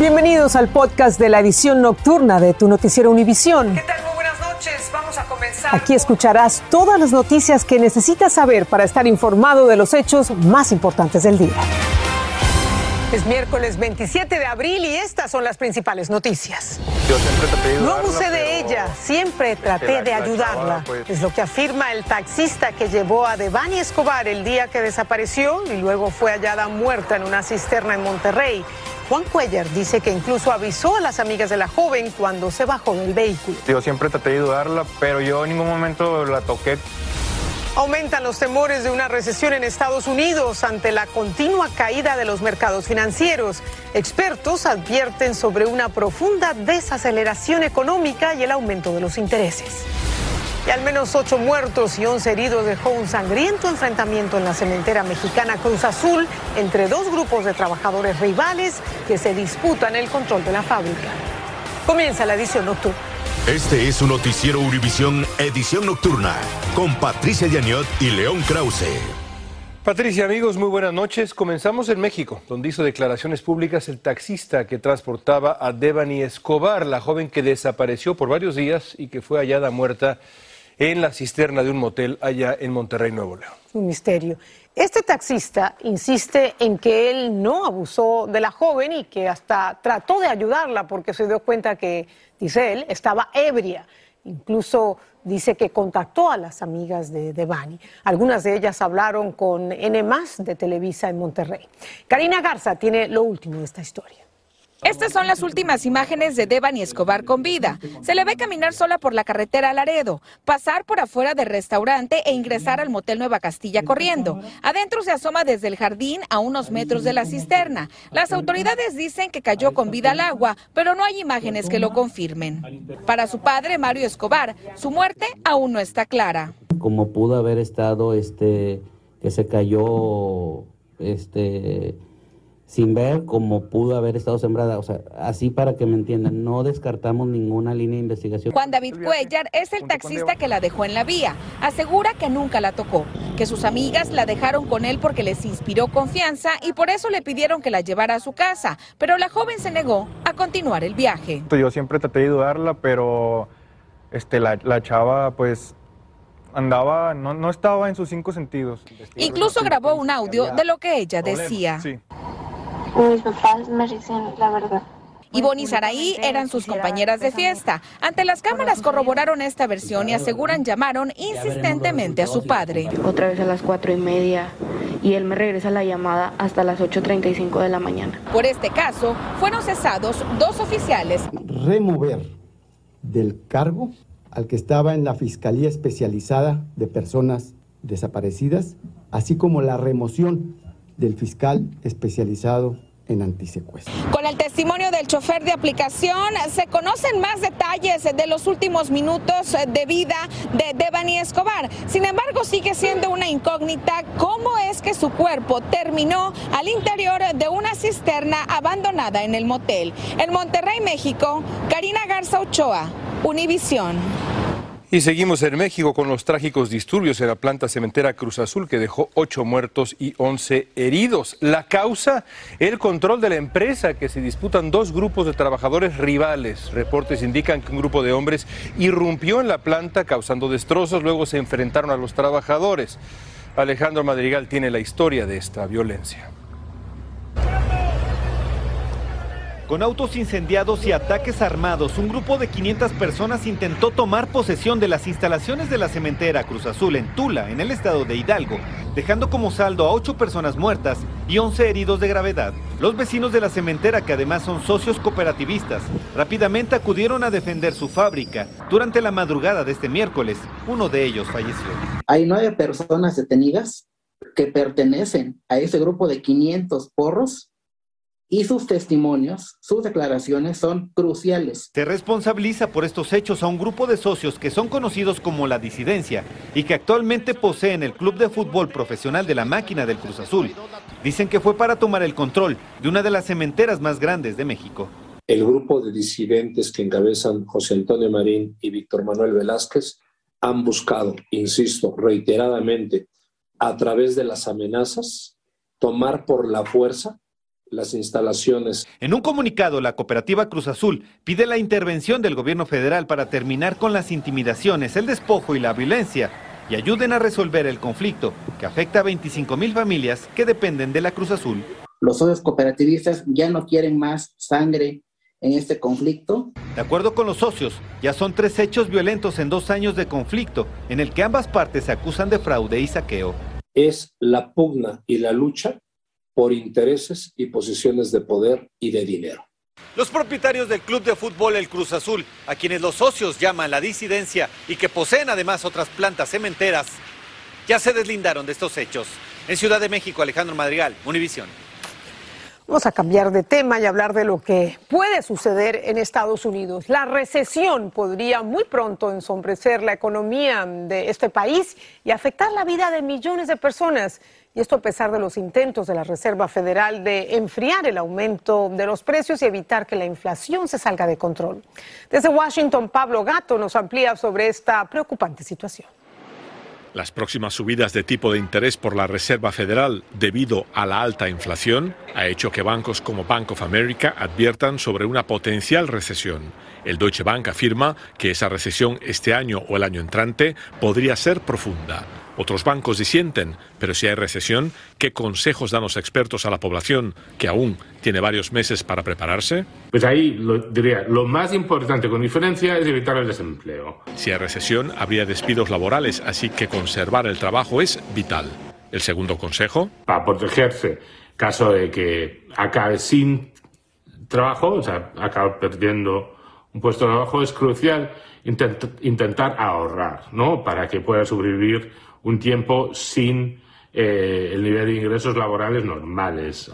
Bienvenidos al podcast de la edición nocturna de tu noticiero Univisión. ¿Qué tal? Muy buenas noches. Vamos a comenzar. Aquí escucharás todas las noticias que necesitas saber para estar informado de los hechos más importantes del día. Es miércoles 27 de abril y estas son las principales noticias. Yo siempre te pedí No abusé de ella, siempre traté de la ayudarla. pues. Es lo que afirma el taxista que llevó a Devani Escobar el día que desapareció y luego fue hallada muerta en una cisterna en Monterrey. Juan Cuellar dice que incluso avisó a las amigas de la joven cuando se bajó del vehículo. Yo siempre traté de ayudarla, pero yo en ningún momento la toqué. Aumentan los temores de una recesión en Estados Unidos ante la continua caída de los mercados financieros. Expertos advierten sobre una profunda desaceleración económica y el aumento de los intereses. Y al menos ocho muertos y once heridos dejó un sangriento enfrentamiento en la cementera mexicana Cruz Azul entre dos grupos de trabajadores rivales que se disputan el control de la fábrica. Comienza la edición nocturna. Este es su noticiero Univisión Edición Nocturna con Patricia Yaniot y León Krause. Patricia, amigos, muy buenas noches. Comenzamos en México, donde hizo declaraciones públicas el taxista que transportaba a Devani Escobar, la joven que desapareció por varios días y que fue hallada muerta en la cisterna de un motel allá en Monterrey, Nuevo León. un misterio. Este taxista insiste en que él no abusó de la joven y que hasta trató de ayudarla porque se dio cuenta que, dice él, estaba ebria. Incluso dice que contactó a las amigas de Devani. Algunas de ellas hablaron con N de Televisa en Monterrey. Karina Garza tiene lo último de esta historia. Estas son las últimas imágenes de Devani Escobar con vida. Se le ve caminar sola por la carretera Laredo, pasar por afuera del restaurante e ingresar al motel Nueva Castilla corriendo. Adentro se asoma desde el jardín a unos metros de la cisterna. Las autoridades dicen que cayó con vida al agua, pero no hay imágenes que lo confirmen. Para su padre, Mario Escobar, su muerte aún no está clara. como pudo haber estado este que se cayó este sin ver como pudo haber estado sembrada, o sea, así para que me entiendan, no descartamos ninguna línea de investigación. Juan David Cuellar es el taxista que la dejó en la vía. Asegura que nunca la tocó, que sus amigas la dejaron con él porque les inspiró confianza y por eso le pidieron que la llevara a su casa, pero la joven se negó a continuar el viaje. Yo siempre traté de ayudarla, pero este, la, la chava, pues, andaba, no, no estaba en sus cinco sentidos. Incluso grabó un audio de lo que ella decía. Sí. Mis papás me dicen la verdad. Ivonne y Saraí eran sus compañeras de fiesta. Ante las cámaras corroboraron esta versión y aseguran llamaron insistentemente a su padre. Otra vez a las cuatro y media y él me regresa la llamada hasta las 8.35 de la mañana. Por este caso, fueron cesados dos oficiales remover del cargo al que estaba en la Fiscalía Especializada de Personas Desaparecidas, así como la remoción del fiscal especializado en antisecuestro. Con el testimonio del chofer de aplicación se conocen más detalles de los últimos minutos de vida de Devani Escobar. Sin embargo, sigue siendo una incógnita cómo es que su cuerpo terminó al interior de una cisterna abandonada en el motel. En Monterrey, México, Karina Garza Ochoa, Univisión. Y seguimos en México con los trágicos disturbios en la planta cementera Cruz Azul que dejó ocho muertos y once heridos. La causa, el control de la empresa que se disputan dos grupos de trabajadores rivales. Reportes indican que un grupo de hombres irrumpió en la planta causando destrozos, luego se enfrentaron a los trabajadores. Alejandro Madrigal tiene la historia de esta violencia. Con autos incendiados y ataques armados, un grupo de 500 personas intentó tomar posesión de las instalaciones de la cementera Cruz Azul en Tula, en el estado de Hidalgo, dejando como saldo a 8 personas muertas y 11 heridos de gravedad. Los vecinos de la cementera, que además son socios cooperativistas, rápidamente acudieron a defender su fábrica. Durante la madrugada de este miércoles, uno de ellos falleció. Hay nueve personas detenidas que pertenecen a ese grupo de 500 porros y sus testimonios, sus declaraciones son cruciales. Se responsabiliza por estos hechos a un grupo de socios que son conocidos como la disidencia y que actualmente poseen el club de fútbol profesional de la máquina del Cruz Azul. Dicen que fue para tomar el control de una de las cementeras más grandes de México. El grupo de disidentes que encabezan José Antonio Marín y Víctor Manuel Velázquez han buscado, insisto, reiteradamente, a través de las amenazas, tomar por la fuerza las instalaciones. En un comunicado, la cooperativa Cruz Azul pide la intervención del gobierno federal para terminar con las intimidaciones, el despojo y la violencia y ayuden a resolver el conflicto que afecta a 25 mil familias que dependen de la Cruz Azul. Los socios cooperativistas ya no quieren más sangre en este conflicto. De acuerdo con los socios, ya son tres hechos violentos en dos años de conflicto, en el que ambas partes se acusan de fraude y saqueo. Es la pugna y la lucha por intereses y posiciones de poder y de dinero. Los propietarios del club de fútbol El Cruz Azul, a quienes los socios llaman la disidencia y que poseen además otras plantas cementeras, ya se deslindaron de estos hechos. En Ciudad de México, Alejandro Madrigal, Univisión. Vamos a cambiar de tema y hablar de lo que puede suceder en Estados Unidos. La recesión podría muy pronto ensombrecer la economía de este país y afectar la vida de millones de personas. Y esto a pesar de los intentos de la Reserva Federal de enfriar el aumento de los precios y evitar que la inflación se salga de control. Desde Washington, Pablo Gato nos amplía sobre esta preocupante situación. Las próximas subidas de tipo de interés por la Reserva Federal debido a la alta inflación ha hecho que bancos como Bank of America adviertan sobre una potencial recesión. El Deutsche Bank afirma que esa recesión este año o el año entrante podría ser profunda. Otros bancos disienten, pero si hay recesión, ¿qué consejos dan los expertos a la población que aún tiene varios meses para prepararse? Pues ahí lo, diría, lo más importante con diferencia es evitar el desempleo. Si hay recesión, habría despidos laborales, así que conservar el trabajo es vital. ¿El segundo consejo? Para protegerse, caso de que acabe sin trabajo, o sea, acabe perdiendo un puesto de trabajo, es crucial intentar ahorrar, ¿no? Para que pueda sobrevivir un tiempo sin eh, el nivel de ingresos laborales normales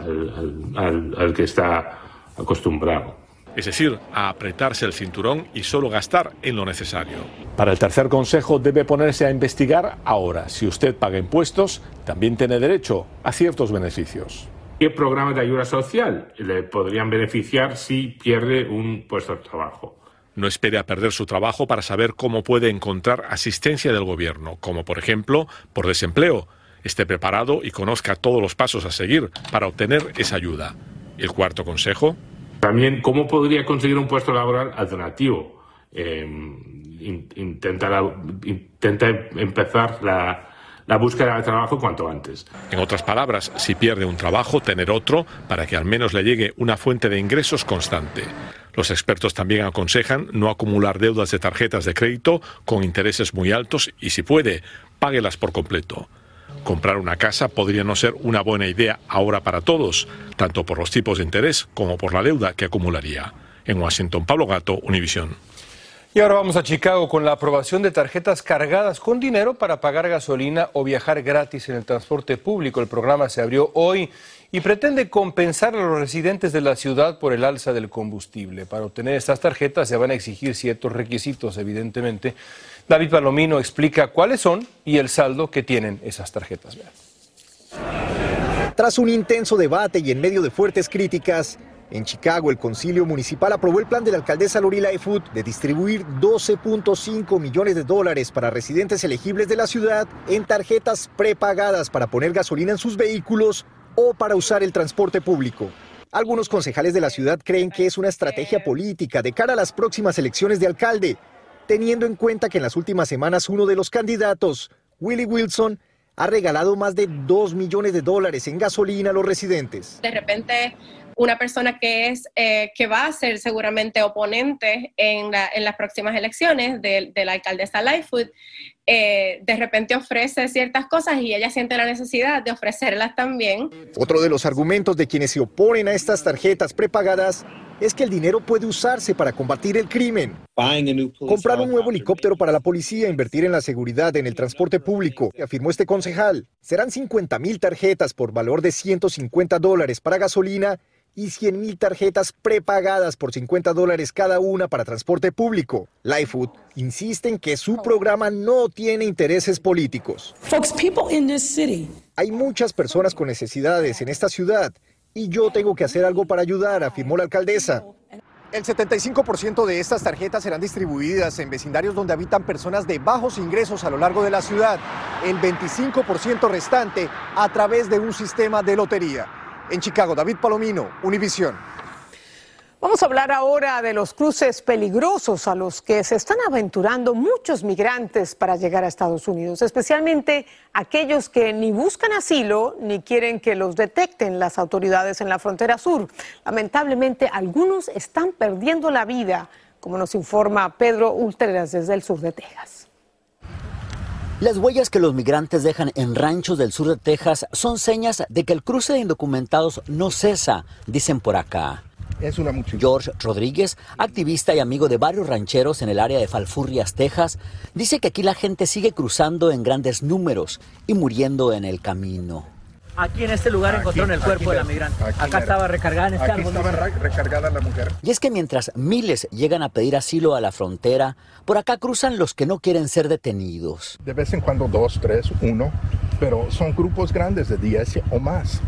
al, que está acostumbrado es decir, a apretarse el cinturón y solo gastar en lo necesario. Para el tercer consejo debe ponerse a investigar ahora. Si usted paga impuestos, también tiene derecho a ciertos beneficios. ¿Qué programa de ayuda social le podrían beneficiar si pierde un puesto de trabajo? No espere a perder su trabajo para saber cómo puede encontrar asistencia del gobierno, como por ejemplo por desempleo. Esté preparado y conozca todos los pasos a seguir para obtener esa ayuda. El cuarto consejo. También, ¿cómo podría conseguir un puesto laboral alternativo? Eh, intenta, intenta empezar la, la búsqueda de trabajo cuanto antes. En otras palabras, si pierde un trabajo, tener otro para que al menos le llegue una fuente de ingresos constante. Los expertos también aconsejan no acumular deudas de tarjetas de crédito con intereses muy altos y si puede, páguelas por completo. Comprar una casa podría no ser una buena idea ahora para todos, tanto por los tipos de interés como por la deuda que acumularía. En Washington, Pablo Gato, Univisión. Y ahora vamos a Chicago con la aprobación de tarjetas cargadas con dinero para pagar gasolina o viajar gratis en el transporte público. El programa se abrió hoy y pretende compensar a los residentes de la ciudad por el alza del combustible. Para obtener estas tarjetas se van a exigir ciertos requisitos, evidentemente. David Palomino explica cuáles son y el saldo que tienen esas tarjetas. Tras un intenso debate y en medio de fuertes críticas, en Chicago, el concilio municipal aprobó el plan de la alcaldesa Lorila Food de distribuir 12.5 millones de dólares para residentes elegibles de la ciudad en tarjetas prepagadas para poner gasolina en sus vehículos o para usar el transporte público. Algunos concejales de la ciudad creen que es una estrategia política de cara a las próximas elecciones de alcalde, teniendo en cuenta que en las últimas semanas uno de los candidatos, Willie Wilson, ha regalado más de 2 millones de dólares en gasolina a los residentes. De repente una persona que, es, eh, que va a ser seguramente oponente en, las próximas elecciones de, la alcaldesa Lightfoot, eh, de repente ofrece ciertas cosas y ella siente la necesidad de ofrecerlas también. Otro de los argumentos de quienes se oponen a estas tarjetas prepagadas es que el dinero puede usarse para combatir el crimen. Comprar un nuevo helicóptero para la policía, invertir en la seguridad, en el transporte público, afirmó este concejal. Serán 50 mil tarjetas por valor de 150 dólares para gasolina y 100 mil tarjetas prepagadas por 50 dólares cada una para transporte público. Lifefood insiste en que su programa no tiene intereses políticos. Hay muchas personas con necesidades en esta ciudad y yo tengo que hacer algo para ayudar, afirmó la alcaldesa. El 75% de estas tarjetas serán distribuidas en vecindarios donde habitan personas de bajos ingresos a lo largo de la ciudad. El 25% restante a través de un sistema de lotería. En Chicago, David Palomino, Univisión. Vamos a hablar ahora de los cruces peligrosos a los que se están aventurando muchos migrantes para llegar a Estados Unidos, especialmente aquellos que ni buscan asilo ni quieren que los detecten las autoridades en la frontera sur. Lamentablemente, algunos están perdiendo la vida, como nos informa Pedro Ultreras desde el sur de Texas. Las huellas que los migrantes dejan en ranchos del sur de Texas son señas de que el cruce de indocumentados no cesa, dicen por acá. Es una George Rodríguez, activista y amigo de varios rancheros en el área de Falfurrias, Texas, dice que aquí la gente sigue cruzando en grandes números y muriendo en el camino. Aquí en este lugar encontraron el cuerpo de la migrante. Acá estaba recargada en este aquí Estaba recargada la mujer. Y es que mientras miles llegan a pedir asilo a la frontera, por acá cruzan los que no quieren ser detenidos. De vez en cuando dos, tres, uno, pero son grupos grandes de 10 o más.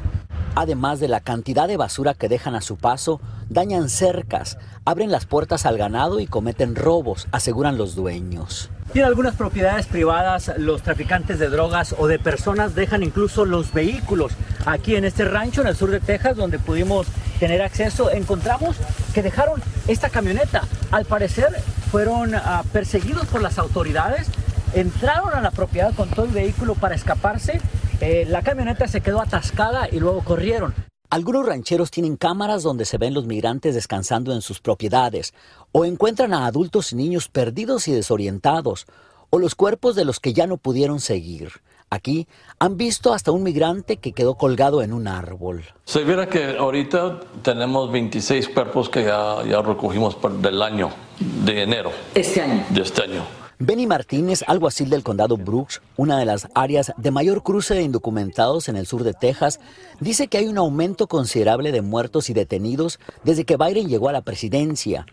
Además de la cantidad de basura que dejan a su paso, dañan cercas, abren las puertas al ganado y cometen robos, aseguran los dueños. Tiene algunas propiedades privadas, los traficantes de drogas o de personas dejan incluso los vehículos. Aquí en este rancho en el sur de Texas, donde pudimos tener acceso, encontramos que dejaron esta camioneta. Al parecer fueron ah, perseguidos por las autoridades, entraron a la propiedad con todo el vehículo para escaparse eh, la camioneta se quedó atascada y luego corrieron. Algunos rancheros tienen cámaras donde se ven los migrantes descansando en sus propiedades, o encuentran a adultos y niños perdidos y desorientados, o los cuerpos de los que ya no pudieron seguir. Aquí han visto hasta un migrante que quedó colgado en un árbol. Se viera que ahorita tenemos 26 cuerpos que ya, ya recogimos del año de enero. Este año. De este año. Benny Martínez, alguacil del condado Brooks, una de las áreas de mayor cruce de indocumentados en el sur de Texas, dice que hay un aumento considerable de muertos y detenidos desde que Biden llegó a la presidencia.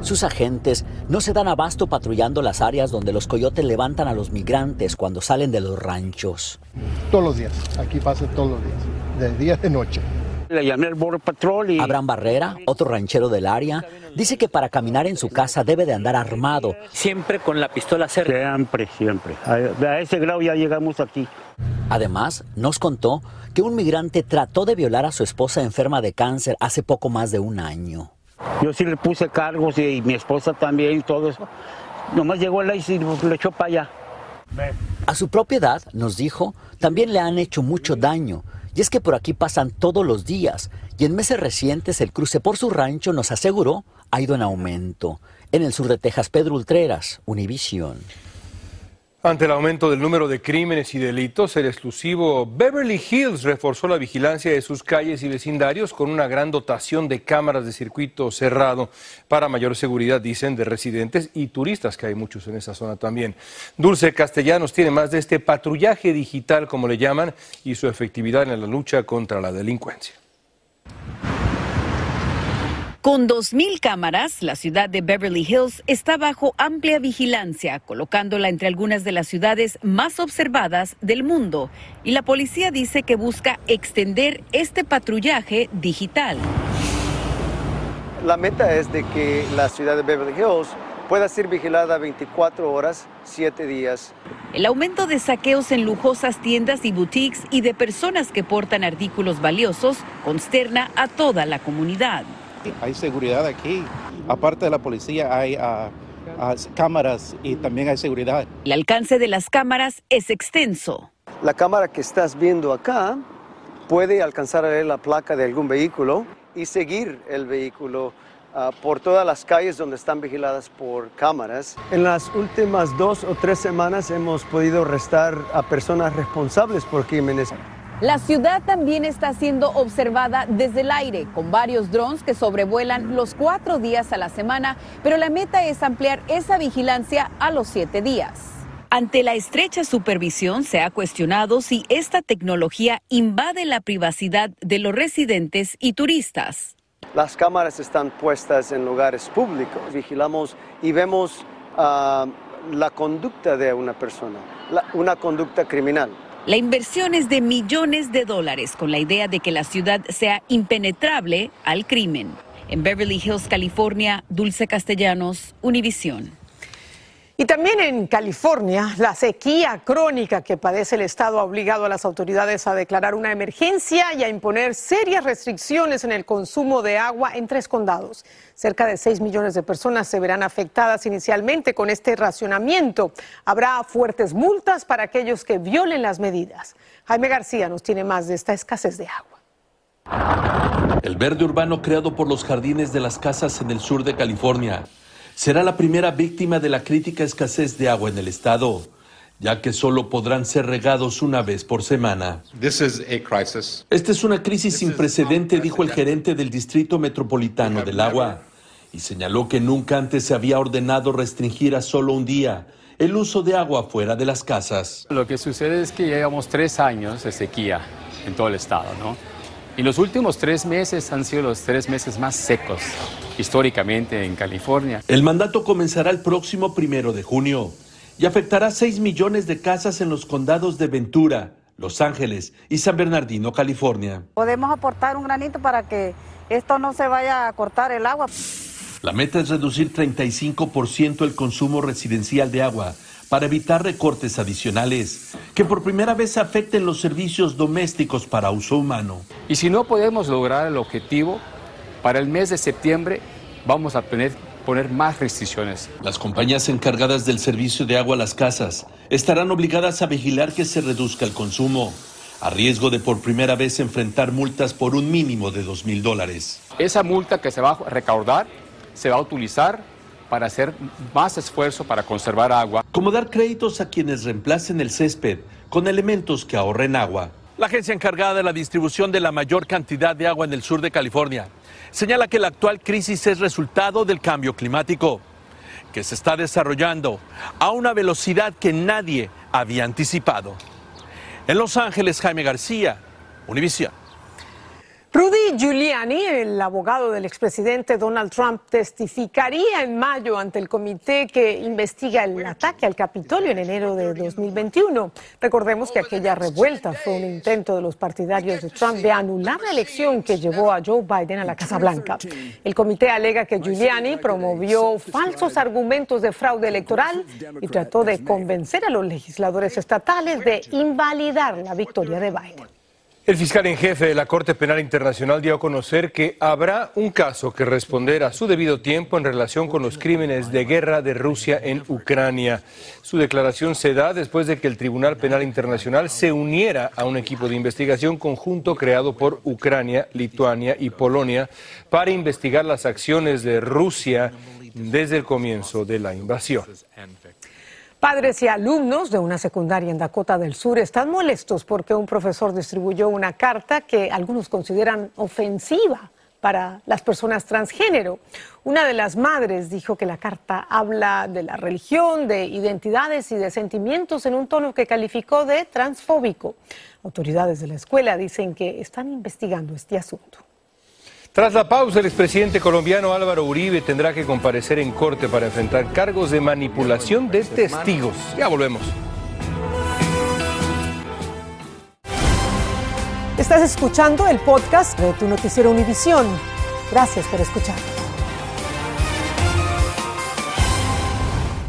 Sus agentes no se dan abasto patrullando las áreas donde los coyotes levantan a los migrantes cuando salen de los ranchos. Todos los días, aquí pasa todos los días, de día de noche. Le llamé al Border Patrol y... Abraham Barrera, otro ranchero del área, dice que para caminar en su casa debe de andar armado. Siempre con la pistola cerca. Siempre, siempre. A ese grado ya llegamos aquí. Además, nos contó que un migrante trató de violar a su esposa enferma de cáncer hace poco más de un año. Yo sí le puse cargos y mi esposa también y todo eso. Nomás llegó él y le echó para allá. A su propiedad, nos dijo, también le han hecho mucho daño y es que por aquí pasan todos los días y en meses recientes el cruce por su rancho nos aseguró ha ido en aumento. En el sur de Texas, Pedro Ultreras, Univision. Ante el aumento del número de crímenes y delitos, el exclusivo Beverly Hills reforzó la vigilancia de sus calles y vecindarios con una gran dotación de cámaras de circuito cerrado para mayor seguridad, dicen, de residentes y turistas, que hay muchos en esa zona también. Dulce Castellanos tiene más de este patrullaje digital, como le llaman, y su efectividad en la lucha contra la delincuencia. Con 2.000 cámaras, la ciudad de Beverly Hills está bajo amplia vigilancia, colocándola entre algunas de las ciudades más observadas del mundo. Y la policía dice que busca extender este patrullaje digital. La meta es de que la ciudad de Beverly Hills pueda ser vigilada 24 horas, 7 días. El aumento de saqueos en lujosas tiendas y boutiques y de personas que portan artículos valiosos consterna a toda la comunidad. Hay seguridad aquí. Aparte de la policía, hay ah, ah, cámaras y también hay seguridad. El alcance de las cámaras es extenso. La cámara que estás viendo acá puede alcanzar a ver la placa de algún vehículo y seguir el vehículo ah, por todas las calles donde están vigiladas por cámaras. En las últimas dos o tres semanas hemos podido arrestar a personas responsables por crímenes. La ciudad también está siendo observada desde el aire, con varios drones que sobrevuelan los cuatro días a la semana, pero la meta es ampliar esa vigilancia a los siete días. Ante la estrecha supervisión se ha cuestionado si esta tecnología invade la privacidad de los residentes y turistas. Las cámaras están puestas en lugares públicos. Vigilamos y vemos ah, la conducta de una persona, una conducta criminal. La inversión es de millones de dólares con la idea de que la ciudad sea impenetrable al crimen. En Beverly Hills, California, Dulce Castellanos, Univisión. Y también en California, la sequía crónica que padece el Estado ha obligado a las autoridades a declarar una emergencia y a imponer serias restricciones en el consumo de agua en tres condados. Cerca de 6 millones de personas se verán afectadas inicialmente con este racionamiento. Habrá fuertes multas para aquellos que violen las medidas. Jaime García nos tiene más de esta escasez de agua. El verde urbano creado por los jardines de las casas en el sur de California será la primera víctima de la crítica escasez de agua en el estado, ya que solo podrán ser regados una vez por semana. Esta es una crisis sin precedente, dijo el gerente del Distrito Metropolitano del Agua, y señaló que nunca antes se había ordenado restringir a solo un día el uso de agua fuera de las casas. Lo que sucede es que llevamos tres años de sequía en todo el estado, ¿no? Y los últimos tres meses han sido los tres meses más secos históricamente en California. El mandato comenzará el próximo primero de junio y afectará 6 millones de casas en los condados de Ventura, Los Ángeles y San Bernardino, California. Podemos aportar un granito para que esto no se vaya a cortar el agua. La meta es reducir 35% el consumo residencial de agua para evitar recortes adicionales que por primera vez afecten los servicios domésticos para uso humano. Y si no podemos lograr el objetivo, para el mes de septiembre vamos a poner, poner más restricciones. Las compañías encargadas del servicio de agua a las casas estarán obligadas a vigilar que se reduzca el consumo, a riesgo de por primera vez enfrentar multas por un mínimo de dos mil dólares. Esa multa que se va a recaudar se va a utilizar para hacer más esfuerzo para conservar agua. Como dar créditos a quienes reemplacen el césped con elementos que ahorren agua. La agencia encargada de la distribución de la mayor cantidad de agua en el sur de California señala que la actual crisis es resultado del cambio climático, que se está desarrollando a una velocidad que nadie había anticipado. En Los Ángeles, Jaime García, Univision. Rudy Giuliani, el abogado del expresidente Donald Trump, testificaría en mayo ante el comité que investiga el ataque al Capitolio en enero de 2021. Recordemos que aquella revuelta fue un intento de los partidarios de Trump de anular la elección que llevó a Joe Biden a la Casa Blanca. El comité alega que Giuliani promovió falsos argumentos de fraude electoral y trató de convencer a los legisladores estatales de invalidar la victoria de Biden. El fiscal en jefe de la Corte Penal Internacional dio a conocer que habrá un caso que responder a su debido tiempo en relación con los crímenes de guerra de Rusia en Ucrania. Su declaración se da después de que el Tribunal Penal Internacional se uniera a un equipo de investigación conjunto creado por Ucrania, Lituania y Polonia para investigar las acciones de Rusia desde el comienzo de la invasión. Padres y alumnos de una secundaria en Dakota del Sur están molestos porque un profesor distribuyó una carta que algunos consideran ofensiva para las personas transgénero. Una de las madres dijo que la carta habla de la religión, de identidades y de sentimientos en un tono que calificó de transfóbico. Autoridades de la escuela dicen que están investigando este asunto. Tras la pausa, el expresidente colombiano Álvaro Uribe tendrá que comparecer en corte para enfrentar cargos de manipulación de testigos. Ya volvemos. Estás escuchando el podcast de tu noticiero Univisión. Gracias por escuchar.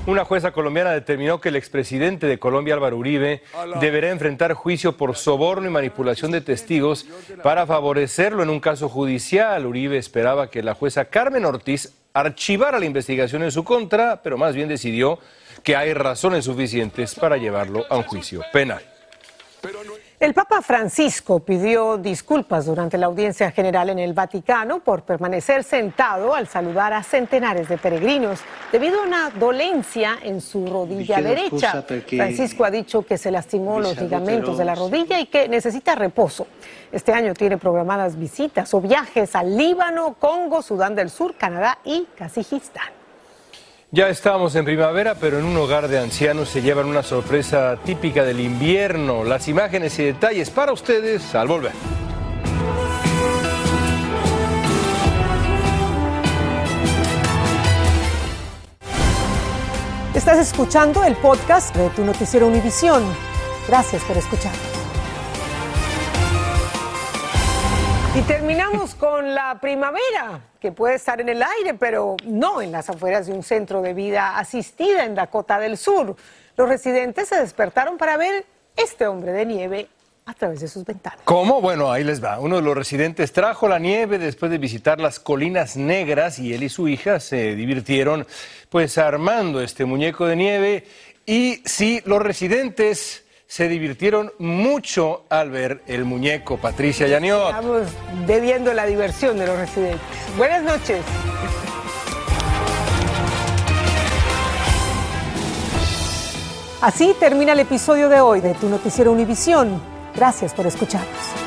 Una jueza colombiana determinó que el expresidente de Colombia, Álvaro Uribe, deberá enfrentar juicio por soborno y manipulación de testigos para favorecerlo en un caso judicial. Uribe esperaba que la jueza Carmen Ortiz archivara la investigación en su contra, pero más bien decidió que hay razones suficientes para llevarlo a un juicio penal. El Papa Francisco pidió disculpas durante la audiencia general en el Vaticano por permanecer sentado al saludar a centenares de peregrinos debido a una dolencia en su rodilla derecha. Francisco ha dicho que se lastimó los ligamentos de la rodilla y que necesita reposo. Este año tiene programadas visitas o viajes al Líbano, Congo, Sudán del Sur, Canadá y Kazajistán. Ya estamos en primavera, pero en un hogar de ancianos se llevan una sorpresa típica del invierno. Las imágenes y detalles para ustedes al volver. Estás escuchando el podcast de tu noticiero Univisión. Gracias por escuchar. Y terminamos con la primavera, que puede estar en el aire, pero no en las afueras de un centro de vida asistida en Dakota del Sur. Los residentes se despertaron para ver este hombre de nieve a través de sus ventanas. ¿Cómo? Bueno, ahí les va. Uno de los residentes trajo la nieve después de visitar las colinas negras y él y su hija se divirtieron pues armando este muñeco de nieve y sí, los residentes se divirtieron mucho al ver el muñeco. Patricia Yaniot. Estamos bebiendo la diversión de los residentes. Buenas noches. Así termina el episodio de hoy de Tu Noticiero Univisión. Gracias por escucharnos.